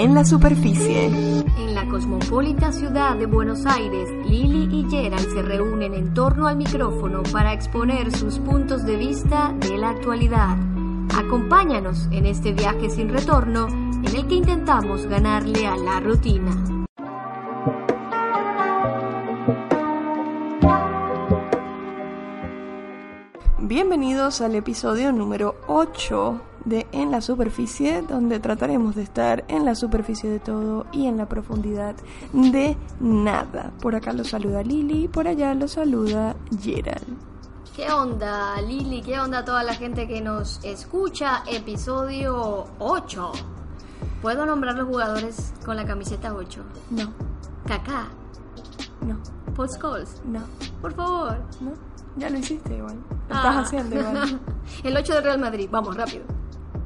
En la Superficie. En la cosmopolita ciudad de Buenos Aires, Lili y Gerald se reúnen en torno al micrófono para exponer sus puntos de vista de la actualidad. Acompáñanos en este viaje sin retorno en el que intentamos ganarle a la rutina. Bienvenidos al episodio número 8 de En la Superficie, donde trataremos de estar en la superficie de todo y en la profundidad de nada. Por acá lo saluda Lili, por allá lo saluda Gerald. ¿Qué onda, Lili? ¿Qué onda toda la gente que nos escucha? Episodio 8. ¿Puedo nombrar los jugadores con la camiseta 8? No, Kaká, no, Paul Scholes, no, por favor. no. Ya lo hiciste igual. Lo Ah. estás haciendo igual. El 8 de Real Madrid, vamos, rápido.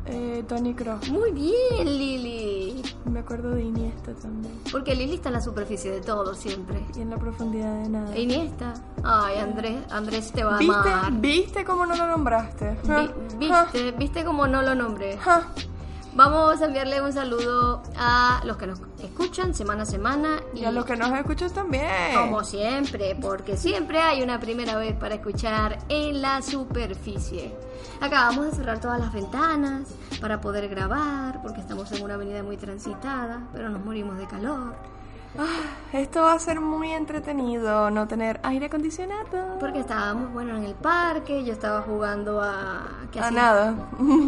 Eh, Tony Cross. Muy bien, Lili. Me acuerdo de Iniesta también. Porque Lili está en la superficie de todo siempre. Y en la profundidad de nada. Iniesta. Ay, Andrés, Andrés te va a ¿Viste? amar. ¿Viste cómo no lo nombraste? Vi- ¿Viste? ¿Viste cómo no lo nombré? Vamos a enviarle un saludo a los que nos escuchan semana a semana Y a los que nos escuchan también. Como siempre, porque siempre hay una primera vez para escuchar en la superficie. Acabamos de cerrar todas las ventanas para poder grabar, porque estamos en una avenida muy transitada, pero nos morimos de calor. Ah, esto va a ser muy entretenido, no tener aire acondicionado. Porque estábamos, bueno, en el parque, yo estaba jugando a... que A hacía- nada.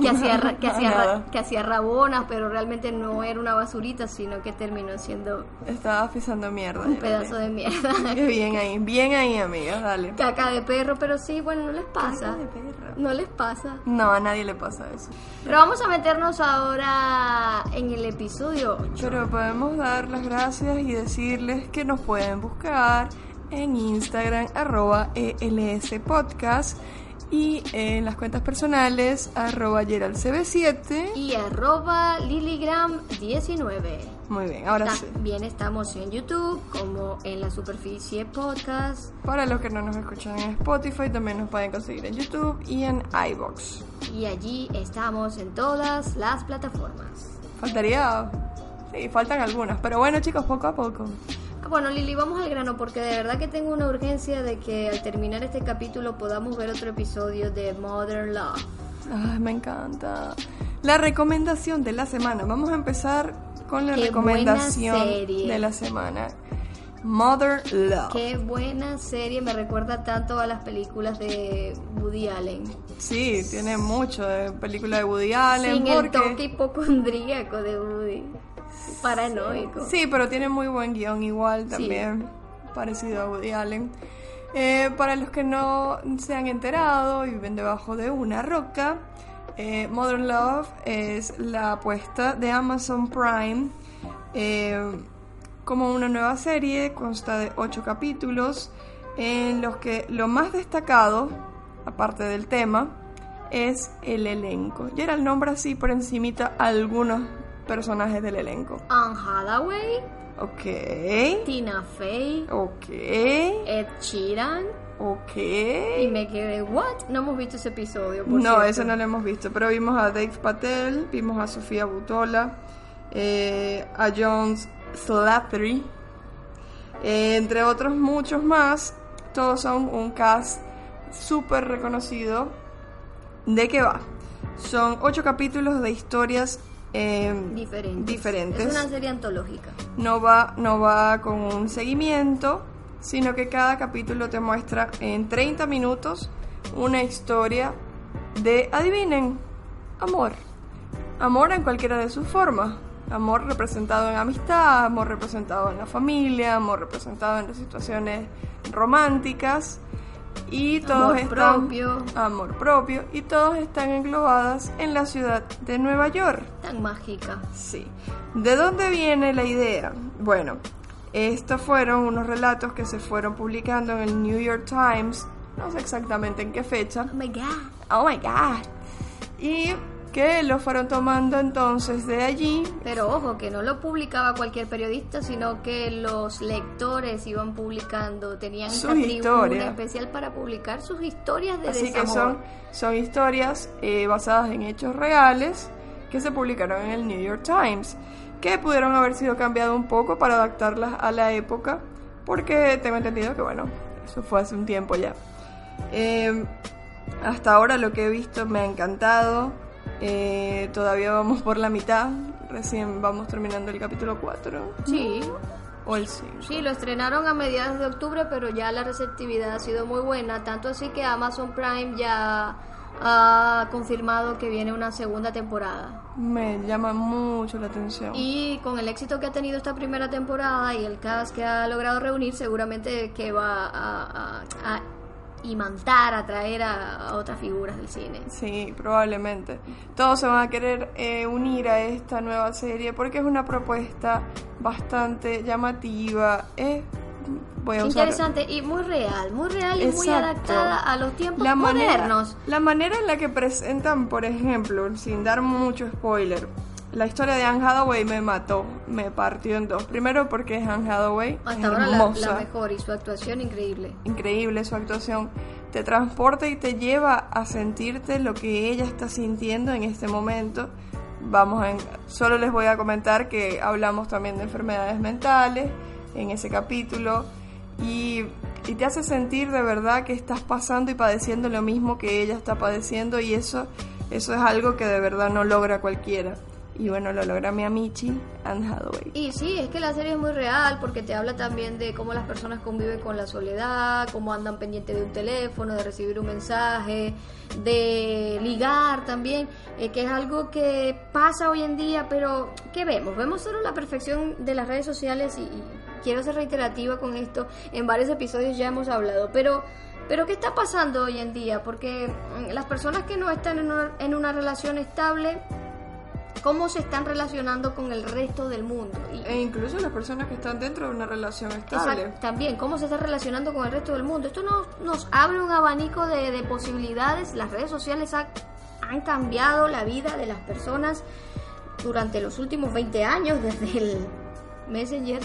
Que hacía, que, hacía ra- nada. que hacía rabonas, pero realmente no era una basurita, sino que terminó siendo Estaba pisando mierda. un pedazo de mierda. Qué bien ahí, bien ahí, amigas, dale. Caca de perro, pero sí, bueno, no les pasa. Caca de perro. No les pasa. No, a nadie le pasa eso. Pero vamos a meternos ahora en el episodio 8. Pero podemos dar las gracias y decirles que nos pueden buscar en Instagram, arroba ELS Podcast y en las cuentas personales, arroba GeraldCB7. Y arroba Liligram19. Muy bien, ahora sí. También estamos en YouTube, como en la superficie podcast. Para los que no nos escuchan en Spotify, también nos pueden conseguir en YouTube y en iBox. Y allí estamos en todas las plataformas. Faltaría. Sí, faltan algunas. Pero bueno, chicos, poco a poco. Bueno, Lili, vamos al grano porque de verdad que tengo una urgencia de que al terminar este capítulo podamos ver otro episodio de Modern Love. Ay, me encanta. La recomendación de la semana. Vamos a empezar con la Qué recomendación de la semana. Mother Love. Qué buena serie, me recuerda tanto a las películas de Woody Allen. Sí, tiene mucho de película de Woody Allen. Sin el porque... toque hipocondríaco de Woody. Paranoico. Sí, pero tiene muy buen guion igual también, parecido a Woody Allen. Eh, para los que no se han enterado y viven debajo de una roca, eh, Modern Love es la apuesta de Amazon Prime eh, como una nueva serie, consta de ocho capítulos en los que lo más destacado, aparte del tema, es el elenco. Y era el nombre así por encimita algunos personajes del elenco. Anne Hathaway, Ok. Tina Fey, Ok. Ed Sheeran. Ok. Y me quedé, ¿what? No hemos visto ese episodio. por No, cierto. eso no lo hemos visto, pero vimos a Dave Patel, vimos a Sofía Butola, eh, a Jones Slattery, eh, entre otros muchos más. Todos son un cast súper reconocido. ¿De qué va? Son ocho capítulos de historias eh, Diferentes. diferentes. Es una serie antológica. no va, no va con un seguimiento, sino que cada capítulo te muestra en 30 minutos una historia de, adivinen, amor. Amor en cualquiera de sus formas. Amor representado en amistad, amor representado en la familia, amor representado en las situaciones románticas. Y todos Amor están propio. amor propio y todos están englobadas en la ciudad de Nueva York. Tan mágica. Sí. ¿De dónde viene la idea? Bueno, estos fueron unos relatos que se fueron publicando en el New York Times, no sé exactamente en qué fecha. Oh my god. Oh my god. Y que lo fueron tomando entonces de allí. Pero ojo, que no lo publicaba cualquier periodista, sino que los lectores iban publicando, tenían Sus esta historias. especial para publicar sus historias de Así que desamor. son, son historias eh, basadas en hechos reales que se publicaron en el New York Times. que pudieron haber sido cambiadas un poco para adaptarlas a la época, porque tengo entendido que, bueno, eso fue hace un tiempo ya. Eh, hasta ahora lo que he visto me ha encantado. Eh, todavía vamos por la mitad. Recién vamos terminando el capítulo 4. Sí. O el 5. Sí, lo estrenaron a mediados de octubre, pero ya la receptividad ha sido muy buena. Tanto así que Amazon Prime ya ha confirmado que viene una segunda temporada. Me llama mucho la atención. Y con el éxito que ha tenido esta primera temporada y el cast que ha logrado reunir, seguramente que va a, a, a imantar, atraer a, a, otras figuras del cine. Sí, probablemente. Todos se van a querer eh, unir a esta nueva serie porque es una propuesta bastante llamativa. Es voy a Interesante y muy real, muy real y muy adaptada a los tiempos modernos. la manera en la que presentan, por ejemplo, sin dar mucho spoiler, la historia de Anne Hathaway me mató, me partió en dos. Primero porque es Anne Hathaway. Hasta ahora la, la, mejor y su actuación increíble. Increíble su actuación. Te transporta y te lleva a sentirte lo que ella está sintiendo en este momento. Vamos a, solo les voy a comentar que hablamos también de enfermedades mentales en ese capítulo y, y, te hace sentir de verdad que estás pasando y padeciendo lo mismo que ella está padeciendo y eso, eso es algo que de verdad no logra cualquiera. Y bueno, lo logra mi amichi, Anne Hathaway. Y sí, es que la serie es muy real porque te habla también de cómo las personas conviven con la soledad, cómo andan pendientes de un teléfono, de recibir un mensaje, de ligar también, eh, que es algo que pasa hoy en día, pero ¿qué vemos? Vemos solo la perfección de las redes sociales y quiero ser reiterativa con esto, en varios episodios ya hemos hablado, pero, pero ¿qué está pasando hoy en día? Porque mm, las personas que no están en una, en una relación estable, cómo se están relacionando con el resto del mundo. e incluso las personas que están dentro de una relación estable. también, cómo se están relacionando con el resto del mundo. Esto nos, nos abre un abanico de, de posibilidades. Las redes sociales han cambiado la vida de las personas durante los últimos 20 años, desde el Messenger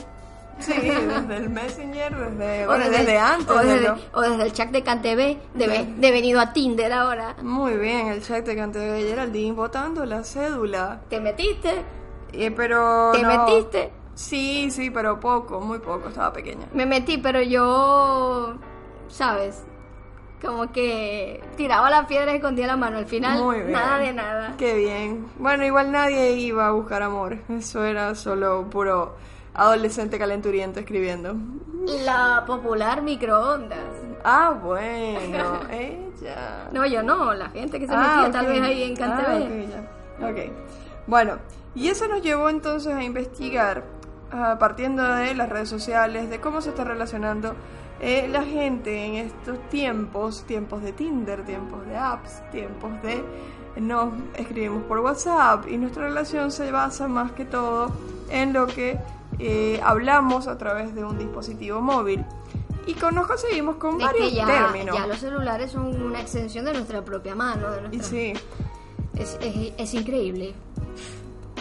Sí, desde el Messenger, desde, o desde, antes. O desde, o desde, el chat de CanTV, de, de, venido a Tinder ahora. Muy bien, el chat de CanTV Geraldine votando la cédula. ¿Te metiste? Eh, pero ¿Te metiste? Sí, sí, pero poco, muy poco, estaba pequeña. Me metí, pero yo, ¿sabes? Como que tiraba la piedra y escondía la mano. Al final, nada de nada. Qué bien. Bueno, igual nadie iba a buscar amor. Eso era solo puro adolescente calenturiento escribiendo. La popular microondas. Ah, bueno, ella. No, yo no, la gente que se ah, metía tal vez ahí en. Ah, ok, bueno, y eso nos llevó entonces a investigar, uh, partiendo de las redes sociales, de cómo se está relacionando eh, la gente en estos tiempos, tiempos de Tinder, tiempos de apps, tiempos de nos escribimos por WhatsApp y nuestra relación se basa más que todo en lo que eh, hablamos a través de un dispositivo móvil. Y con, nos conseguimos con varios ya, términos. Ya los celulares son una extensión de nuestra propia mano. De nuestra... sí. Es, es, es increíble.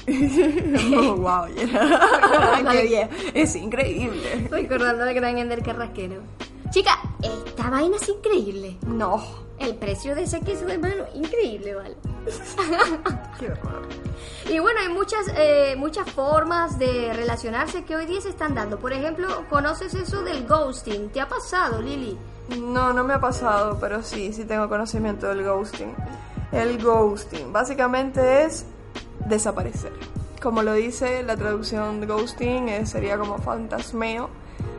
oh, wow, Es increíble. Recordando al gran Ender Carrasquero. Chica, esta vaina es increíble. No. El precio de ese queso de mano, increíble, ¿vale? Y bueno, hay muchas, eh, muchas formas de relacionarse que hoy día se están dando. Por ejemplo, ¿conoces eso del ghosting? ¿Te ha pasado, Lili? No, no me ha pasado, pero sí, sí tengo conocimiento del ghosting. El ghosting básicamente es desaparecer. Como lo dice la traducción de ghosting, eh, sería como fantasmeo,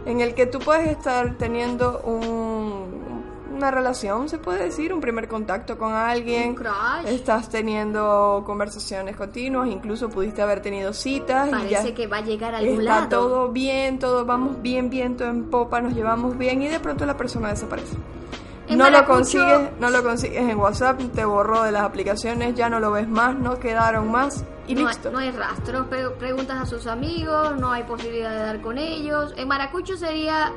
en el que tú puedes estar teniendo un, una relación, se puede decir, un primer contacto con alguien. Estás teniendo conversaciones continuas, incluso pudiste haber tenido citas. Parece que va a llegar a algún está todo bien, todo vamos bien, viento en popa, nos llevamos bien y de pronto la persona desaparece. no lo consigues, no lo consigues en WhatsApp, te borró de las aplicaciones, ya no lo ves más, no quedaron más y no listo. Hay, no hay rastro, preguntas a sus amigos, no hay posibilidad de dar con ellos. En Maracucho sería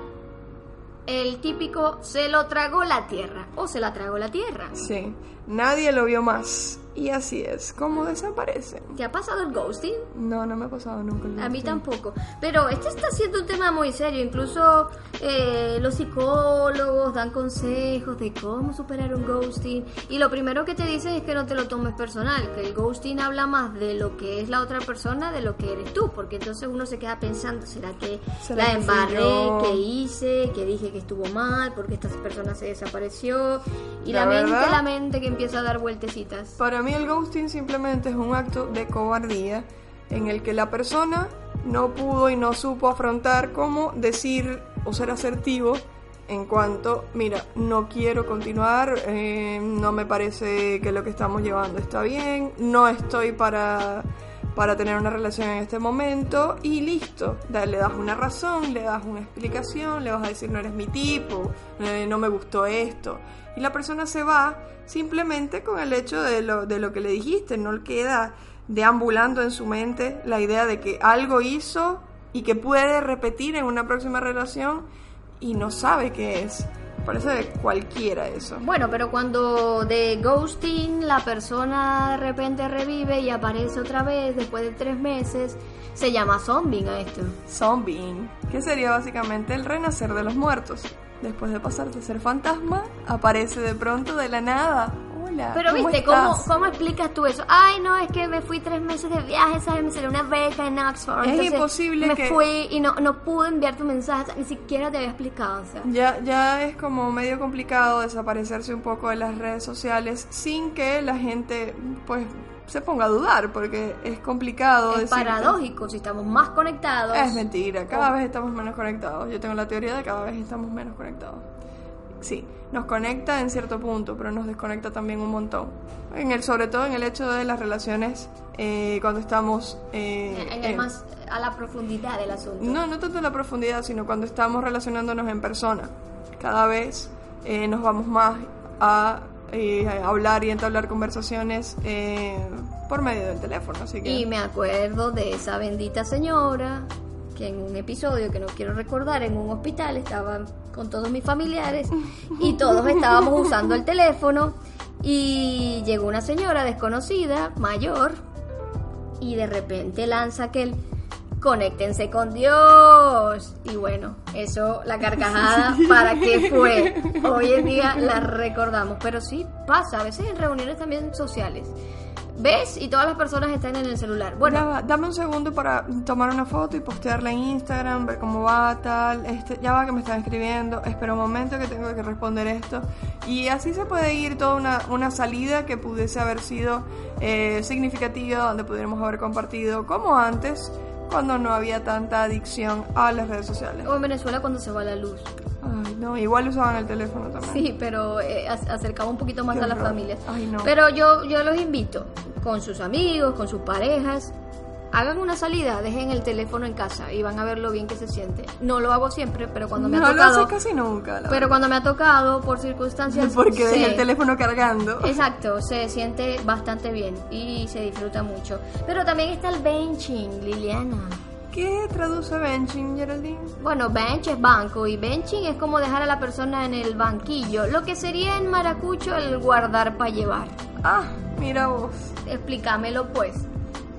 el típico se lo tragó la tierra o se la tragó la tierra. Sí, nadie lo vio más. Y así es, como desaparece. ¿Te ha pasado el ghosting? No, no me ha pasado nunca. El A mí tampoco. Pero este está siendo un tema muy serio. Incluso eh, los psicólogos dan consejos de cómo superar un ghosting. Y lo primero que te dicen es que no te lo tomes personal. Que el ghosting habla más de lo que es la otra persona de lo que eres tú. Porque entonces uno se queda pensando, ¿será que ¿Será la que embarré? yo? ¿Qué hice? ¿Qué dije que estuvo mal? porque esta persona se desapareció? Y La la, mente, la mente que empieza a dar vueltecitas. Para mí el ghosting simplemente es un acto de cobardía en el que la persona no pudo y no supo afrontar cómo decir o ser asertivo en cuanto, mira, no quiero continuar, eh, no me parece que lo que estamos llevando está bien, no estoy para, para tener una relación en este momento y listo, le das una razón, le das una explicación, le vas a decir no eres mi tipo, no me gustó esto y la persona se va simplemente con el hecho de lo, de lo que le dijiste, no queda deambulando en su mente la idea de que algo hizo y que puede repetir en una próxima relación y no sabe qué es. Parece de cualquiera eso. Bueno, pero cuando de ghosting la persona de repente revive y aparece otra vez después de tres meses, se llama zombie a esto. Zombie, que sería básicamente el renacer de los muertos. Después de pasar de ser fantasma, aparece de pronto de la nada. Hola. Pero ¿cómo viste, ¿cómo, estás? ¿cómo explicas tú eso? Ay, no, es que me fui tres meses de viaje, ¿sabes? Me salió una beca en Oxford. Es imposible me que- fui y no, no pude enviar tu mensaje, o sea, ni siquiera te había explicado, o sea. Ya, ya es como medio complicado desaparecerse un poco de las redes sociales sin que la gente pues se ponga a dudar porque es complicado Es decirte- paradójico, si estamos más conectados. Es mentira, cada vez estamos menos conectados. Yo tengo la teoría de que cada vez estamos menos conectados. Sí, nos conecta en cierto punto, pero nos desconecta también un montón. En el, sobre todo en el hecho de las relaciones eh, cuando estamos... eh, en el en- más a la profundidad del asunto. no, no tanto en la profundidad, sino cuando estamos relacionándonos en persona. Cada vez eh, nos vamos más a, eh, a hablar y entablar conversaciones eh, por medio del teléfono. Así que... Y me acuerdo de esa bendita señora que en un episodio que no quiero recordar, en un hospital estaban con todos mis familiares y todos estábamos usando el teléfono y llegó una señora desconocida, mayor, y de repente lanza aquel conéctense con Dios. Y bueno, eso, la carcajada, ¿para qué fue? Hoy en día la recordamos, pero sí pasa, a veces en reuniones también sociales. ¿Ves? Y todas las personas están en el celular. Bueno, dame un segundo para tomar una foto y postearla en Instagram, ver cómo va, tal. Este, ya va que me están escribiendo. Espera un momento que tengo que responder esto. Y así se puede ir toda una, una salida que pudiese haber sido eh, significativa, donde pudiéramos haber compartido como antes, cuando no había tanta adicción a las redes sociales. o en Venezuela cuando se va la luz. Ay, no, igual usaban el teléfono también. Sí, pero eh, ac- acercaba un poquito más Qué a las familias. Ay, no. Pero yo, yo los invito, con sus amigos, con sus parejas, hagan una salida, dejen el teléfono en casa y van a ver lo bien que se siente. No lo hago siempre, pero cuando me no ha lo tocado, hace casi nunca. la pero cuando me ha tocado por circunstancias, Porque deja el teléfono cargando. Exacto, se siente bastante bien y se disfruta mucho. Pero también está el benching, Liliana. ¿Qué traduce benching, Geraldine? Bueno, bench es banco y benching es como dejar a la persona en el banquillo, lo que sería en maracucho el guardar para llevar. Ah, mira vos. Explícamelo pues.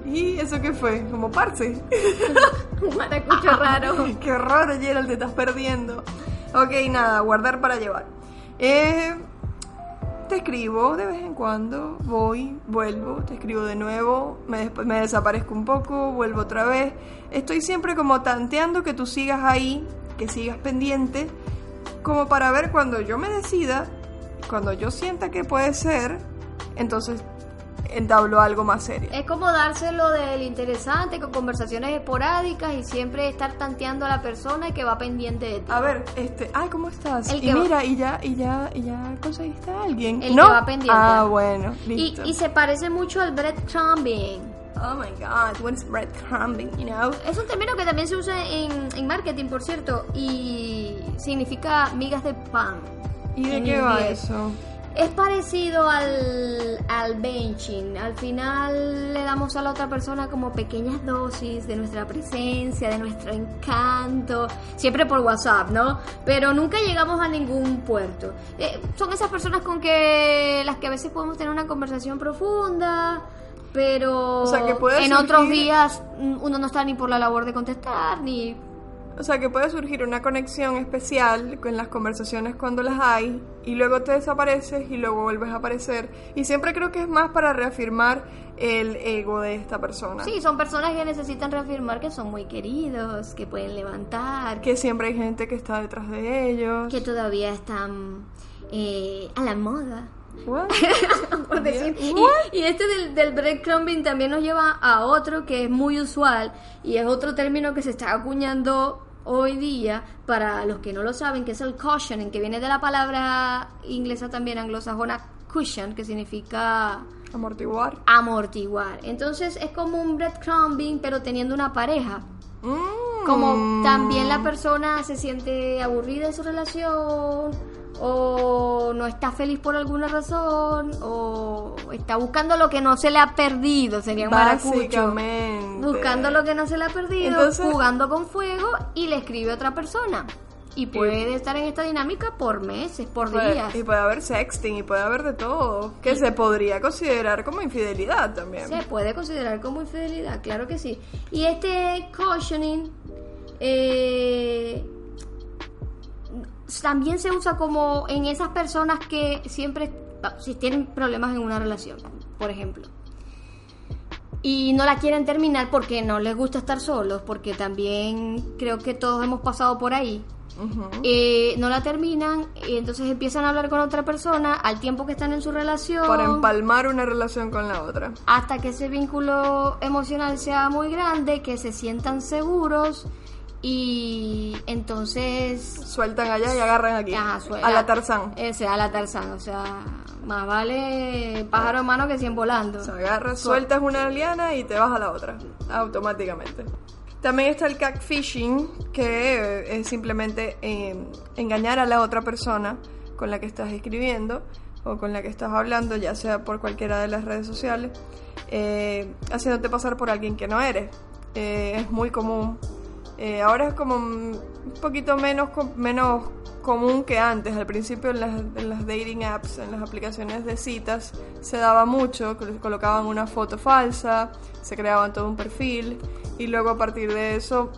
¿Y eso qué fue? ¿Como parce? Un maracucho raro. qué horror, Gerald, te estás perdiendo. Ok, nada, guardar para llevar. Eh, te escribo de vez en cuando, voy, vuelvo, te escribo de nuevo, me desaparezco un poco, vuelvo otra vez. Estoy siempre como tanteando que tú sigas ahí, que sigas pendiente, como para ver cuando yo me decida, cuando yo sienta que puede ser, entonces entablo algo más serio. Es como dárselo del interesante con conversaciones esporádicas y siempre estar tanteando a la persona que va pendiente de ti. A ver, este, ay, ¿cómo estás? El y que va- mira, y ya, y ya, y ya conseguiste a alguien. El ¿No? que va pendiente. Ah, bueno, Y, listo. y se parece mucho al breadcrumbing. Oh my god, what is breadcrumbing, you know? Es un término que también se usa en, en marketing, por cierto, y significa migas de pan. ¿Y de qué va inglés. eso? Es parecido al, al benching. Al final le damos a la otra persona como pequeñas dosis de nuestra presencia, de nuestro encanto. Siempre por WhatsApp, ¿no? Pero nunca llegamos a ningún puerto. Eh, son esas personas con que las que a veces podemos tener una conversación profunda. Pero O sea, que en otros días mm, uno no está ni por la labor de contestar, ni O sea, que puede surgir una conexión especial con las conversaciones cuando las hay y luego te desapareces y luego vuelves a aparecer. Y siempre creo que es más para reafirmar el ego de esta persona. Sí, son personas que necesitan reafirmar que son muy queridos, que pueden levantar, que, Que siempre hay gente que está detrás de ellos. todavía están eh, a la moda. Por decir. Y, y este del, del breadcrumbing también nos lleva a otro que es muy usual y es otro término que se está acuñando hoy día para los que no lo saben, que es el cushioning, que viene de la palabra inglesa también anglosajona cushion, que significa Amortiguar. amortiguar. Entonces es como un breadcrumbing, pero teniendo una pareja. Mm. Como también la persona se siente aburrida en su relación, o no está feliz por alguna razón, o está buscando lo que no se le ha perdido, sería un maracucho. Buscando lo que no se le ha perdido, Entonces- jugando con fuego y le escribe a otra persona. Y puede estar en esta dinámica por meses, por Puede- días. y puede haber sexting y puede haber de todo. Que se podría considerar como infidelidad también. Se puede considerar como infidelidad, claro que sí. Y este cautioning eh, también se usa como en esas personas que siempre, si tienen problemas en una relación, por ejemplo. Y no la quieren terminar porque no les gusta estar solos, porque también creo que todos hemos pasado por ahí. Eh, no la terminan y entonces empiezan a hablar con otra persona al tiempo que están en su relación Para empalmar una relación con la otra. hasta que ese vínculo emocional sea muy grande, que se sientan seguros y entonces Sueltan allá y agarran aquí. Ajá, suel- a la Tarzán. Ese, a la Tarzán, o sea, más vale pájaro en mano que 100 volando. Se agarras, sueltas una liana y te vas a la otra, automáticamente. También está el catfishing, que es simplemente eh, engañar a la otra persona con la que estás escribiendo o con la que estás hablando, ya sea por cualquiera de las redes sociales, eh, haciéndote pasar por alguien que no eres. Eh, es muy común. Eh, ahora es como un poquito menos, menos común que antes. Al principio en las, en las dating apps, en las aplicaciones de citas, se daba mucho, col- colocaban una foto falsa, se creaban todo un perfil y luego a partir de eso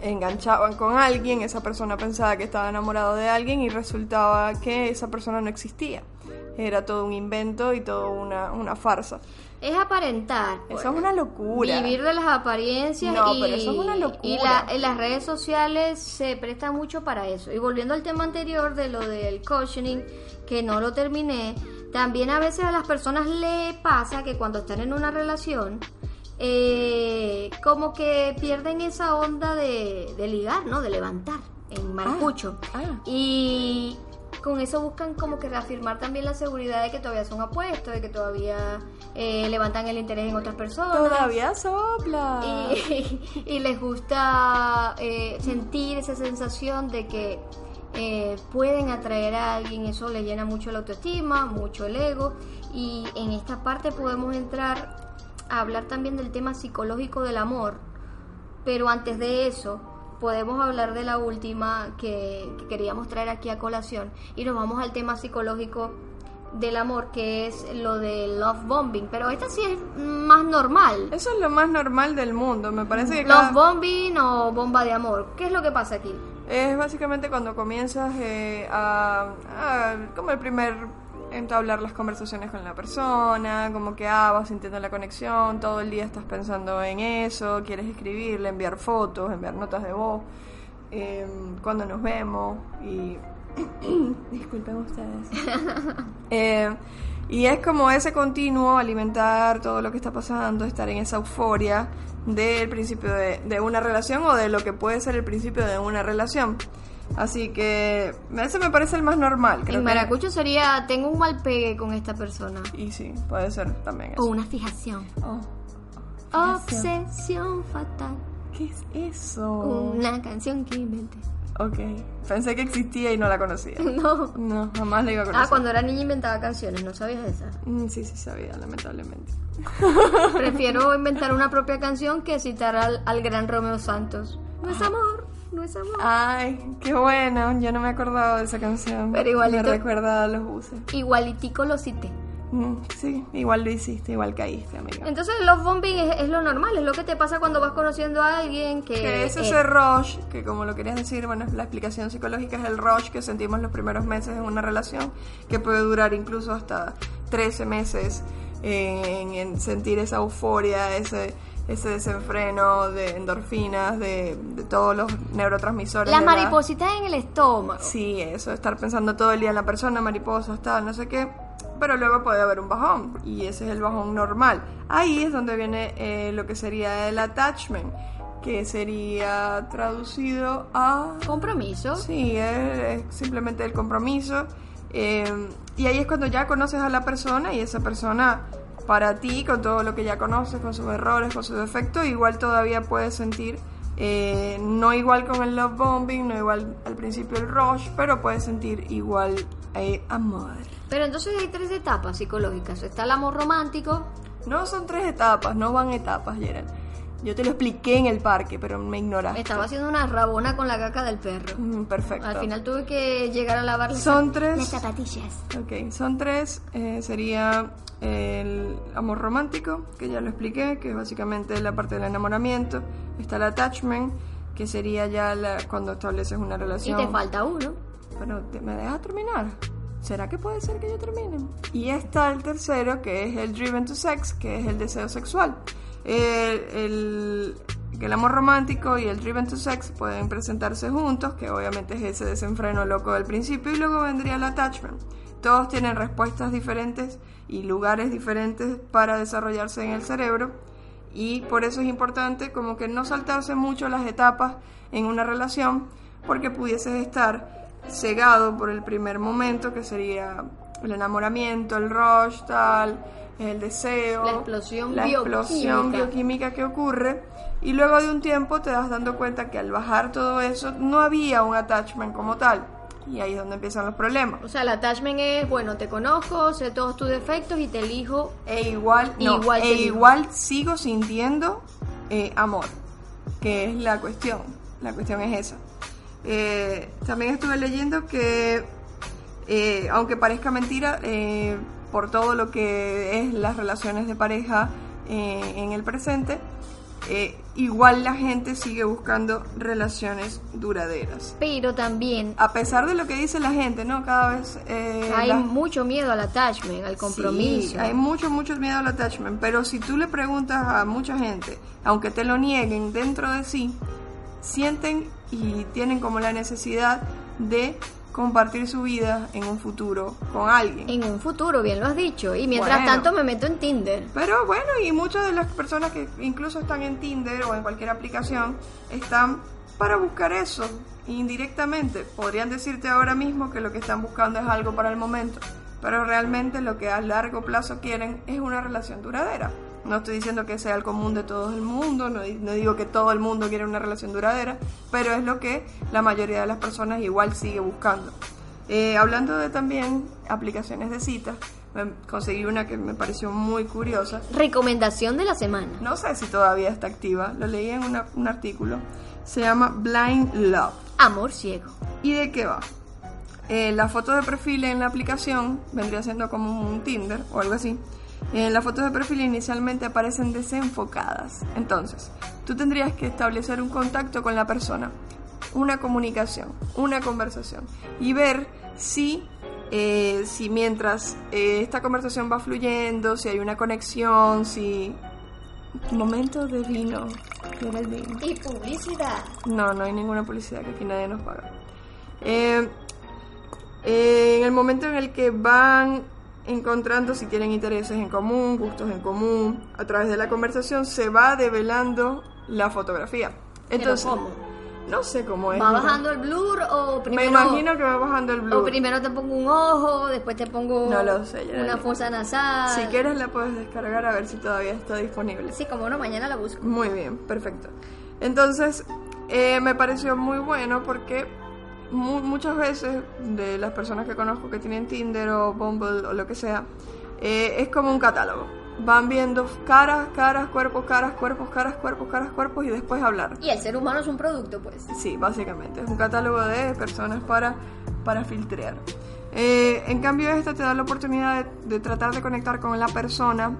enganchaban con alguien, esa persona pensaba que estaba enamorado de alguien y resultaba que esa persona no existía. Era todo un invento y todo una, una farsa. Es aparentar. Eso es una locura. Vivir de las apariencias No, y, pero eso es una locura. y la- en las redes sociales se presta mucho para eso. Y volviendo al tema anterior de lo del cautioning, que no lo terminé, también a veces a las personas le pasa que cuando están en una relación, eh, como que pierden esa onda de, de ligar, ¿no? De levantar en maracucho. ah. Y con eso buscan como que reafirmar también la seguridad de que todavía son apuestos, de que todavía eh, levantan el interés en otras personas. Todavía sopla. Y, y les gusta eh, sentir esa sensación de que eh, pueden atraer a alguien, eso les llena mucho la autoestima, mucho el ego. Y en esta parte podemos entrar a hablar también del tema psicológico del amor. Pero antes de eso, podemos hablar de la última que, que queríamos traer aquí a colación. Y nos vamos al tema psicológico del amor, que es lo del love bombing. Pero esta sí es más normal. Eso es lo más normal del mundo. Me parece que Love cada- bombing o bomba de amor. ¿Qué es lo que pasa aquí? es básicamente cuando comienzas eh, a, a- como el primer entablar las conversaciones con la persona, como que ah, vas sintiendo la conexión, todo el día estás pensando en eso, quieres escribirle, enviar fotos, enviar notas de voz, eh, cuando nos vemos y disculpen ustedes. Eh, y es como ese continuo alimentar todo lo que está pasando, estar en esa euforia del principio de, de una relación o de lo que puede ser el principio de una relación. Así que ese me parece el más normal. Creo en que- maracucho sería, tengo un mal pegue con esta persona. Y sí, puede ser también eso. O una fijación. Oh, Obsesión fatal. ¿Qué es eso? Una canción que inventé. Ok. Pensé que existía y no la conocía. No. No, jamás la iba a conocer. Ah, cuando era niña inventaba canciones, ¿no sabías esa? Mm, Sí, sí sabía, lamentablemente. Prefiero inventar una propia canción que citar al, al gran Romeo Santos. No es amor, no es amor. Ay, qué bueno. Yo no me acordaba de esa canción. Pero igualito. Me recuerda a los buses. Igualitico lo cité. Mm, sí, igual lo hiciste, igual caíste, amiga. Entonces, love bombing es, es lo normal, es lo que te pasa cuando vas conociendo a alguien que. Que es ese rush, que como lo querías decir, bueno, la explicación psicológica es el rush que sentimos los primeros meses en una relación, que puede durar incluso hasta 13 meses eh, en, en sentir esa euforia, ese, ese desenfreno de endorfinas, de, de todos los neurotransmisores. Las la- maripositas en el estómago. Sí, eso, estar pensando todo el día en la persona, mariposas, tal, no sé qué. Pero luego puede haber un bajón, y ese es el bajón normal. Ahí es donde viene eh, lo que sería el attachment, que sería traducido a... Compromiso. Sí, es, es simplemente el compromiso. eh, y ahí es cuando ya conoces a la persona y esa persona para ti, con todo lo que ya conoces, con sus errores, con sus defectos, igual todavía puedes sentir, eh, no igual con el love bombing, no igual al principio el rush, pero puedes sentir igual eh, amor. Pero entonces hay tres etapas psicológicas. Está el amor romántico. No son tres etapas, no van etapas, Gerald. Yo te lo expliqué en el parque, pero me ignoraste. Estaba haciendo una rabona con la caca del perro. Mm, Perfecto. Al final tuve que llegar a lavar las, Son tres. las zapatillas. Ok, son tres. eh, sería el amor romántico, que ya lo expliqué, que es básicamente la parte del enamoramiento. Está el attachment, que sería ya la- cuando estableces una Y relación. te falta uno. Pero te- me dejas terminar. ¿Será que puede ser que yo termine? Y está el tercero, que es el driven to sex, que es el deseo sexual. El, el- el amor romántico y el driven to sex pueden presentarse juntos, que obviamente es ese desenfreno loco del principio, y luego vendría el attachment. Todos tienen respuestas diferentes y lugares diferentes para desarrollarse en el cerebro y por eso es importante como que no saltarse mucho las etapas en una relación porque pudieses estar cegado por el primer momento que sería el enamoramiento, el rush, tal, el deseo, La explosión la explosión bioquímica. que ocurre y luego de un tiempo te das dando cuenta que al bajar todo eso no había un attachment como tal y ahí es donde empiezan los problemas. O sea, el attachment es, bueno, te conozco, sé todos tus defectos y te elijo. E igual, no, Igual e igual sigo sintiendo eh, amor, que es la cuestión. La cuestión es esa. Eh, también estuve leyendo que, eh, aunque parezca mentira, eh, por todo lo que es las relaciones de pareja eh, en el presente, eh, igual la gente sigue buscando relaciones duraderas. Pero también A pesar de lo que dice la gente, ¿no? Cada vez... eh, hay mucho miedo al attachment, al compromiso. Sí, hay mucho, mucho miedo al attachment, pero si tú le preguntas a mucha gente, aunque te lo nieguen dentro de sí, sienten y tienen como la necesidad de compartir su vida en un futuro con alguien. En un futuro, bien lo has dicho. Y mientras Bueno. tanto me meto en Tinder. Pero bueno, y muchas de las personas que incluso están en Tinder o en cualquier aplicación están para buscar eso indirectamente. Podrían decirte ahora mismo que lo que están buscando es algo para el momento, pero realmente lo que a largo plazo quieren es una relación duradera. No estoy diciendo que sea el común de todo el mundo, no, di- no digo que todo el mundo quiere una relación duradera, pero es lo que la mayoría de las personas igual sigue buscando. Eh, hablando de también aplicaciones de citas, me- conseguí una que me pareció muy curiosa. Recomendación de la semana. No sé si todavía está activa, lo leí en una- un artículo. Se llama Blind Love. Amor ciego. ¿Y de qué va? Eh, la foto de perfil en la aplicación vendría siendo como un Tinder o algo así. En las fotos de perfil inicialmente aparecen desenfocadas. Entonces, tú tendrías que establecer un contacto con la persona, una comunicación, una conversación y ver si, eh, si mientras eh, esta conversación va fluyendo, si hay una conexión, si... Momento de vino. Quiero el vino. Y publicidad. No, no hay ninguna publicidad que aquí nadie nos paga. Eh, en el momento en el que van encontrando si tienen intereses en común, gustos en común, a través de la conversación se va develando la fotografía. Entonces, ¿cómo? no sé cómo es. ¿Va bajando el blur o Me primero... imagino que va bajando el O blue. primero te pongo un ojo, después te pongo No lo sé, ya una fosa nasal. Si quieres la puedes descargar a ver si todavía está disponible. Sí, como no, mañana la busco. Muy bien, perfecto. Entonces, eh, me pareció muy bueno porque muchas veces de las personas que conozco que tienen Tinder o Bumble o lo que sea, eh, es como un catálogo. Van viendo caras, caras, cuerpos, caras, cuerpos, caras, cuerpos, caras, cuerpos y después hablar. Y el ser humano es un producto, pues. Sí, básicamente. Es un catálogo de personas para, para filtrar. Eh, en cambio, esta te da la oportunidad de, tratar de conectar con la persona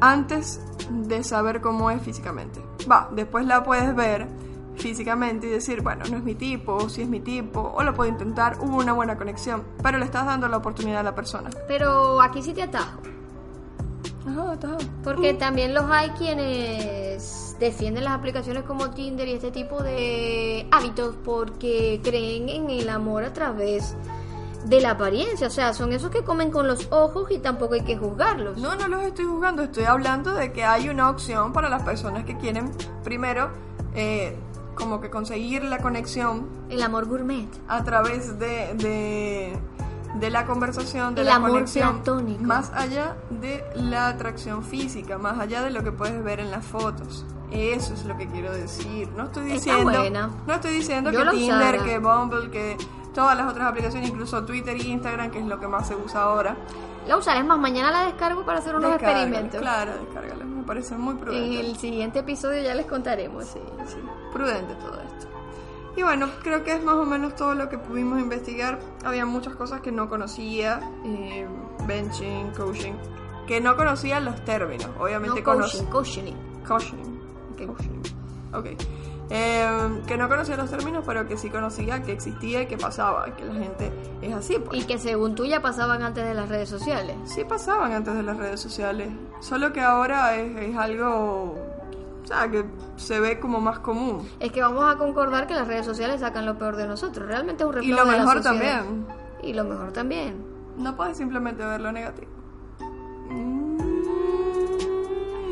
antes de saber cómo es físicamente. Va, después la puedes ver físicamente y decir, bueno, no es mi tipo, si es mi tipo, o lo puedo intentar, hubo una buena conexión, pero le estás dando la oportunidad a la persona. Pero aquí sí te atajo. Ajá, atajo. Porque también los hay quienes defienden las aplicaciones como Tinder y este tipo de hábitos porque creen en el amor a través de la apariencia, o sea, son esos que comen con los ojos y tampoco hay que juzgarlos. No, no los estoy juzgando, estoy hablando de que hay una opción para las personas que quieren primero eh, como que conseguir la conexión. El amor gourmet. A través de, de, la conversación, de El la amor conexión. Platónico. Más allá de la atracción física, más allá de lo que puedes ver en las fotos. Eso es lo que quiero decir. No estoy diciendo, no estoy diciendo que Tinder, que Bumble, que todas las otras aplicaciones, incluso Twitter e Instagram, que es lo que más se usa ahora. La usaré más, mañana la descargo para hacer unos experimentos. Claro, descárgala, me parece muy prudente. En el siguiente episodio ya les contaremos. Sí, sí, prudente todo esto. Y bueno, creo que es más o menos todo lo que pudimos investigar. Había muchas cosas que no conocía, eh, benching, coaching, que no conocía los términos. Obviamente no, coaching, coaching. Coaching. Ok. Eh, que no conocía los términos, pero que sí conocía que existía y que pasaba, que la gente es así. Pues. Y que según tú ya pasaban antes de las redes sociales. Sí pasaban antes de las redes sociales, solo que ahora es, algo o sea, que se ve como más común. Es que vamos a concordar que las redes sociales sacan lo peor de nosotros. Realmente es un reflejo Y lo mejor también. Y lo mejor también. No puedes simplemente ver lo negativo.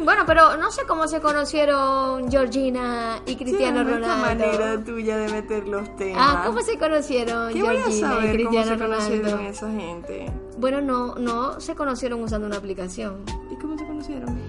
Bueno, pero no sé cómo se conocieron Georgina y Cristiano Ronaldo. Ronaldo. manera tuya de meter los temas. Ah, ¿cómo se conocieron Georgina y Cristiano cómo se conocieron esa gente? Bueno, no, no se conocieron usando una aplicación. ¿Y cómo se conocieron?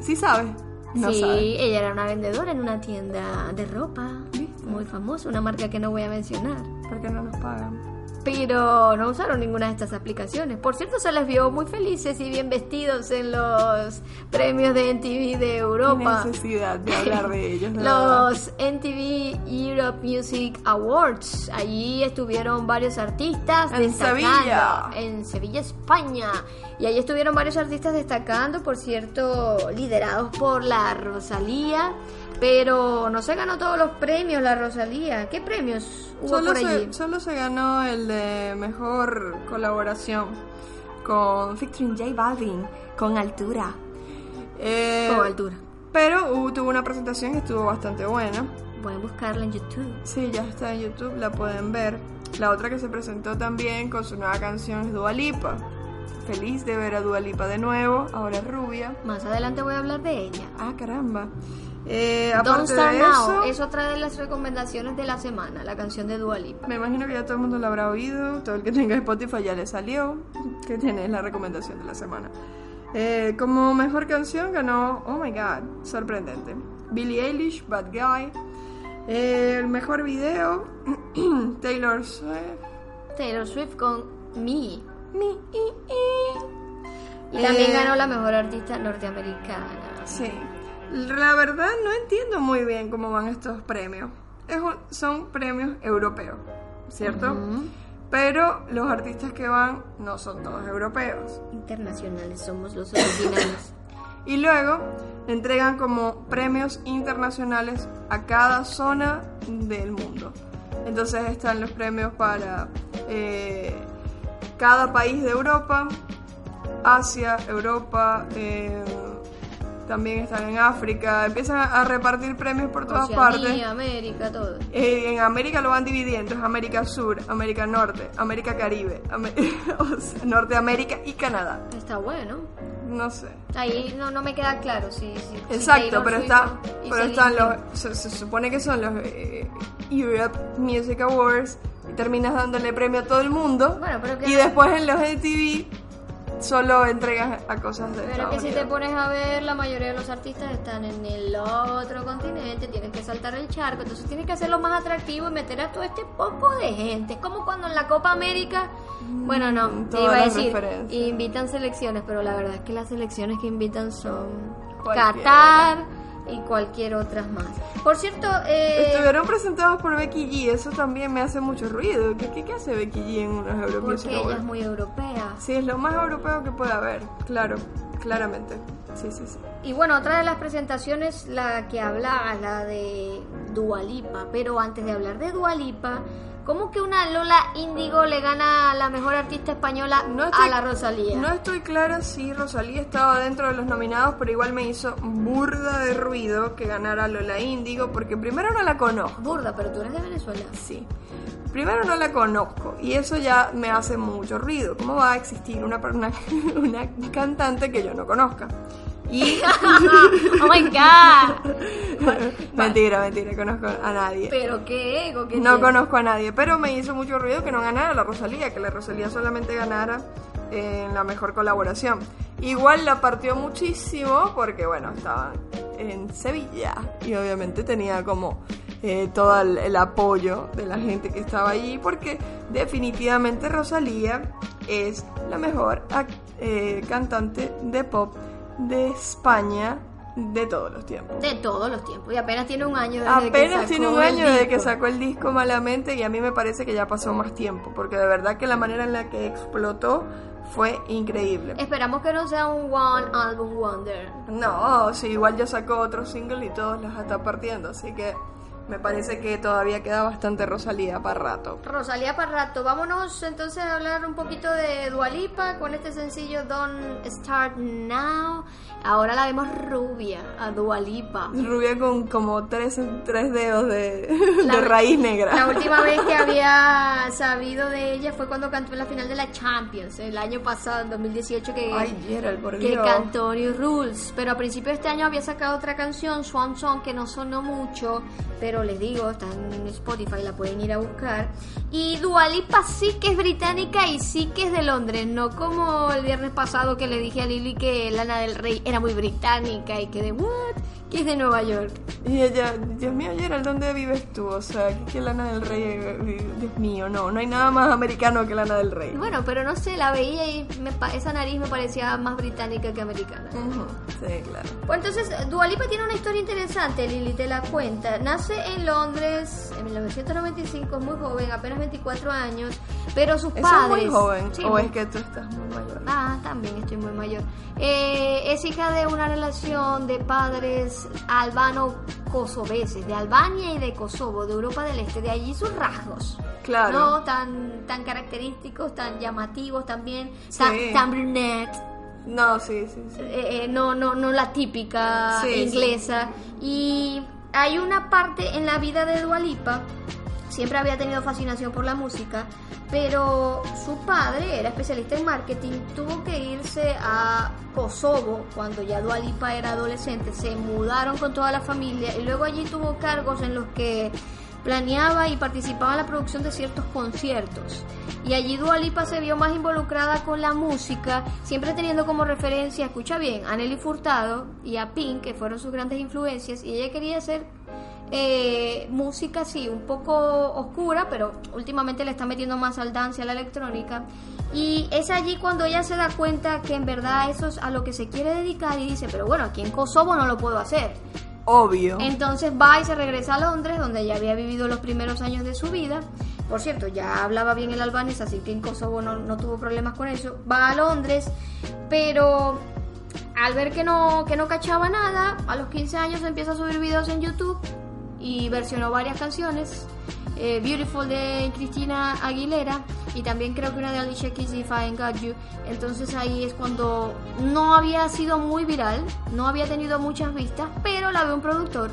¿Sí sabes? No sí, ella era una vendedora en una tienda de ropa muy famosa, una marca que no voy a mencionar. Porque no nos pagan pero no usaron ninguna de estas aplicaciones. Por cierto, se les vio muy felices y bien vestidos en los premios de NTV de Europa. Necesidad de hablar de ellos. los NTV Europe Music Awards. Allí estuvieron varios artistas en Sevilla. En Sevilla, España. Y allí estuvieron varios artistas destacando, por cierto, liderados por la Rosalía. Pero no se ganó todos los premios la Rosalía. ¿Qué premios hubo solo por allí? Se, solo se ganó el de mejor colaboración con featuring J Balvin, con altura. Eh, con altura. Pero tuvo una presentación que estuvo bastante buena. Pueden buscarla en YouTube. Sí, ya está en YouTube, la pueden ver. La otra que se presentó también con su nueva canción es Dua Lipa. Feliz de ver a Dua Lipa de nuevo, ahora rubia. Más adelante voy a hablar de ella. Ah, caramba. Eh, Don't Start Now es otra de las recomendaciones de la semana, la canción de Dua Lipa. Me imagino que ya todo el mundo la habrá oído, todo el que tenga Spotify ya le salió, que tiene la recomendación de la semana. Eh, como mejor canción ganó, oh my god, sorprendente, Billie Eilish, Bad Guy. Eh, el mejor video, Taylor Swift. Taylor Swift con Me. Me. Y también ganó la mejor artista norteamericana. Sí. La verdad no entiendo muy bien cómo van estos premios. son premios europeos, ¿cierto? Pero los artistas que van no son todos europeos. Internacionales, somos los originales. y luego entregan como premios internacionales a cada zona del mundo. Entonces están los premios para eh, cada país de Europa, Asia, Europa, eh, también están en África, empiezan a repartir premios por todas partes. América, todo. Eh, en América lo van dividiendo, es América Sur, América Norte, América Caribe, Norteamérica y Canadá. Está bueno. No sé. Ahí no, no me queda claro si... Exacto, pero, está, pero están los... Se, supone que son los eh, Europe Music Awards y terminas dándole premio a todo el mundo. Bueno, pero y después en los MTV solo entregas a cosas de Pero Estados que si te pones a ver, la mayoría de los artistas están en el otro continente, tienes que saltar el charco, entonces tienes que hacerlo más atractivo y meter a todo este poco de gente. Es como cuando en la Copa América, bueno, no, Mm, te iba a decir, invitan selecciones, pero la verdad es que las selecciones que invitan son Cualquiera. Qatar y cualquier otras más. Por cierto, eh, Estuvieron presentados por Becky G, eso también me hace mucho ruido. ¿Qué, qué, qué hace Becky G en unos Euro Music porque ella es muy europea. Sí, es lo más europeo que puede haber, claro, claramente. Sí, sí, sí. Y bueno, otra de las presentaciones, la que hablaba, la de Dualipa. Pero antes de hablar de Dualipa, ¿cómo que una Lola Índigo le gana a la mejor artista española No a la Rosalía? No estoy clara si Rosalía estaba dentro de los nominados, pero igual me hizo burda de ruido que ganara Lola Índigo, porque primero no la conozco. Burda, pero tú eres de Venezuela. Sí. Primero no la conozco y eso ya me hace mucho ruido. ¿Cómo va a existir una, una, una cantante que yo no conozca? Y oh my god. mentira, mentira, conozco a nadie. Pero qué ego que No conozco a nadie, pero me hizo mucho ruido que no ganara la Rosalía, que la Rosalía solamente ganara en la mejor colaboración. Igual la partió muchísimo porque, bueno, estaba en Sevilla y obviamente tenía como eh, todo el, el apoyo de la gente que estaba allí porque definitivamente Rosalía es la mejor eh, cantante de pop de España de todos los tiempos. De todos los tiempos. Y apenas tiene un año desde que Apenas sacó tiene un el año desde que disco. sacó el disco Malamente y a mí me parece que ya pasó más tiempo, porque de verdad que la manera en la que explotó fue increíble. Esperamos que no sea un One Album Wonder. No, sí, igual ya sacó otro single y todos los está partiendo, así que me parece que todavía queda bastante Rosalía para rato. Rosalía para rato. Vámonos entonces a hablar un poquito de Dualipa con este sencillo Don't Start Now. Ahora la vemos rubia a Dualipa. Rubia con como tres, tres dedos de, La- de raíz negra. La última vez que había sabido de ella fue cuando cantó en la final de la Champions, el año pasado, en 2018, que, Ay, Gerald, por que Dios. cantó New Rules. Pero a principios de este año había sacado otra canción, Swan Song, que no sonó mucho, pero les digo, está en Spotify, la pueden ir a buscar. Y Dualipa sí que es británica y sí que es de Londres, no como el viernes pasado que le dije a Lili que Lana del Rey era muy británica y que de what, que es de Nueva York. Y ella, Dios mío, Gerald, ¿dónde vives tú? O sea, que, que Lana del Rey, eh, Dios mío, no, no hay nada más americano que Lana del Rey. Bueno, pero no sé, la veía y me esa nariz me parecía más británica que americana. Ujú, Sí, claro. Bueno, entonces, Dualipa tiene una historia interesante, Lili te la cuenta. Nace en Londres en 1995, es muy joven, apenas 24 años, pero sus ¿Eso padres... es muy joven? Sí, ¿O muy- es que tú estás muy mayor? Ah, también estoy muy mayor. Eh, es hija de una relación de padres albano-kosoveses, de Albania y de Kosovo, de Europa del Este, de allí sus rasgos. Claro. No tan, tan característicos, tan llamativos también, tan, Sí. tan brunette. No, sí, sí, sí. eh, eh, no, no, no la típica Sí, inglesa. Y hay una parte en la vida de Dualipa, siempre había tenido fascinación por la música, pero su padre era especialista en marketing, tuvo que irse a Kosovo cuando ya Dualipa era adolescente, se mudaron con toda la familia y luego allí tuvo cargos en los que planeaba y participaba en la producción de ciertos conciertos. Y allí Dualipa se vio más involucrada con la música, siempre teniendo como referencia, escucha bien, a Nelly Furtado y a Pink, que fueron sus grandes influencias, y ella quería hacer eh, música así, un poco oscura, pero últimamente le está metiendo más al dance y a la electrónica. Y es allí cuando ella se da cuenta que en verdad eso es a lo que se quiere dedicar y dice, pero bueno, aquí en Kosovo no lo puedo hacer. Obvio. Entonces va y se regresa a Londres, donde ya había vivido los primeros años de su vida. Por cierto, ya hablaba bien el albanés, así que en Kosovo no, no tuvo problemas con eso. Va a Londres, pero al ver que no, que no cachaba nada, a los 15 años empieza a subir videos en YouTube y versionó varias canciones. eh, Beautiful de Cristina Aguilera y también creo que una de Alicia Keys If I Got You. Entonces ahí es cuando no había sido muy viral, no había tenido muchas vistas, pero la ve un productor,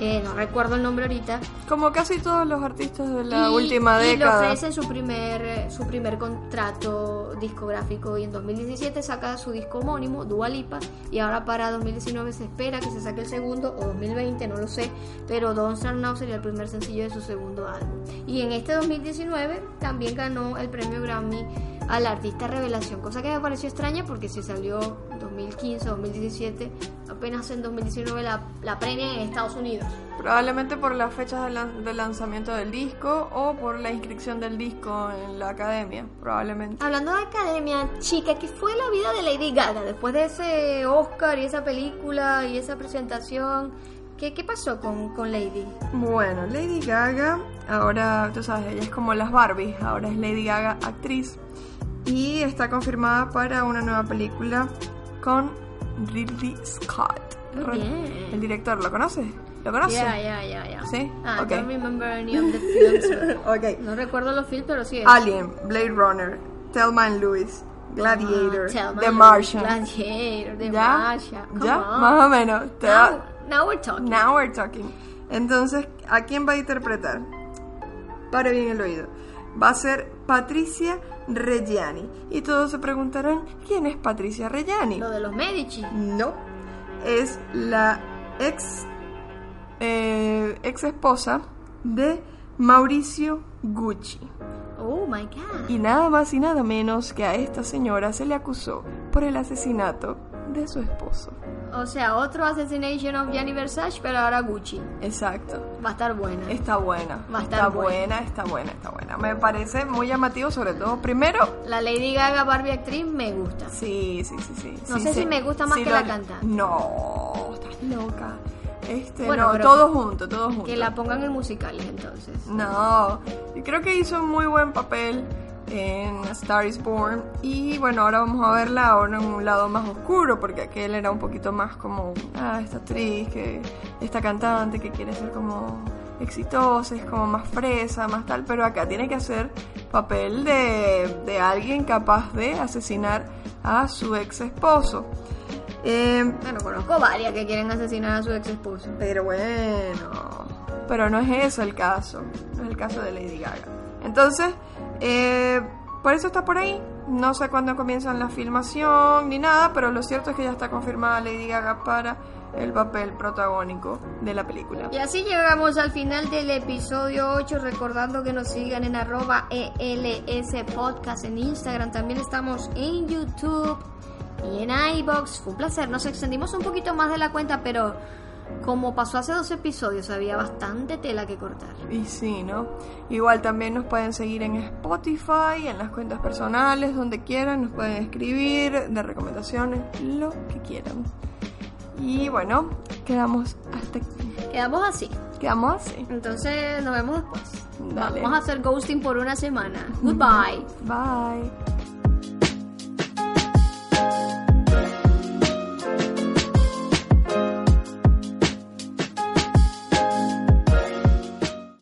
eh, no recuerdo el nombre ahorita, Como casi todos los artistas de la y- última y década. le ofrecen su primer, su primer contrato discográfico y en 2017 saca su disco homónimo, Dua Lipa, y ahora para 2019 se espera que se saque el segundo o 2020, no lo sé, pero Don't Start Now sería el primer sencillo de su segundo álbum. Y en este 2019 también ganó el premio Grammy al artista revelación, cosa que me pareció extraña porque si salió 2015 2017, apenas en 2019 la, la premia en Estados Unidos. Probablemente por las fechas de, lan- de lanzamiento del disco o por la inscripción del disco en la academia, probablemente. Hablando de academia, chica, ¿qué fue la vida de Lady Gaga después de ese Oscar y esa película y esa presentación? ¿Qué, qué pasó con, con Lady? Bueno, Lady Gaga, ahora tú sabes, ella es como las Barbies, ahora es Lady Gaga actriz y está confirmada para una nueva película con Ridley Scott. Bien. El director, ¿lo conoces? ¿Lo conoces? Ya, ya, ya, ya. ¿Sí? Ah, Ok. don't remember any of the films. Ok. No recuerdo los films, pero sí. es. Alien, Blade Runner, Thelma and Louise, Gladiator, Ah, The Martian. Gladiator, The ¿Ya? Martian. Come ¿Ya? on. Más o menos. Now, now we're talking. Now we're talking. Entonces, ¿a quién va a interpretar? Para bien el oído. Va a ser Patricia Reggiani. Y todos se preguntarán, ¿quién es Patricia Reggiani? Lo de los Medici. No. Es la ex, eh, ex esposa de Mauricio Gucci. Oh my god. Y nada más y nada menos que a esta señora se le acusó por el asesinato de su esposo. O sea, otro Assassination of Gianni Versace, pero ahora Gucci. Exacto. Va a estar buena. Está buena. Va a estar está buena. buena, está buena, está buena. Me parece muy llamativo, sobre todo, primero. La Lady Gaga Barbie actriz me gusta. Sí, sí, sí, sí. No sí, sé sí. si me gusta más Sí, que lo- la cantante. No, estás loca. Este, Bueno, no, todo junto, todo junto. Que la pongan en musicales entonces. No, y creo que hizo un muy buen papel en A Star is Born. Y bueno, ahora vamos a verla ahora en un lado más oscuro, porque aquel era un poquito más como, ah, esta actriz, que, esta cantante que quiere ser como exitosa, es como más fresa, más tal, pero acá tiene que hacer papel de, de alguien capaz de asesinar a su ex esposo. Eh, Bueno, conozco varias que quieren asesinar a su ex esposo. pero bueno, pero no es eso el caso, no es el caso de Lady Gaga. Entonces, eh, por eso está por ahí. No sé cuándo comienzan la filmación ni nada, pero lo cierto es que ya está confirmada Lady Gaga para el papel protagónico de la película. Y así llegamos al final del episodio 8, recordando que nos sigan en arroba ELS Podcast en Instagram, también estamos en YouTube y en iBox. Fue un placer, nos extendimos un poquito más de la cuenta, pero como pasó hace dos episodios, había bastante tela que cortar. Y sí, ¿no? Igual también nos pueden seguir en Spotify, en las cuentas personales, donde quieran, nos pueden escribir de recomendaciones, lo que quieran. Y bueno, quedamos hasta aquí. Quedamos así. Quedamos así. Entonces nos vemos después. Dale. Vamos a hacer ghosting por una semana. Goodbye. Bye.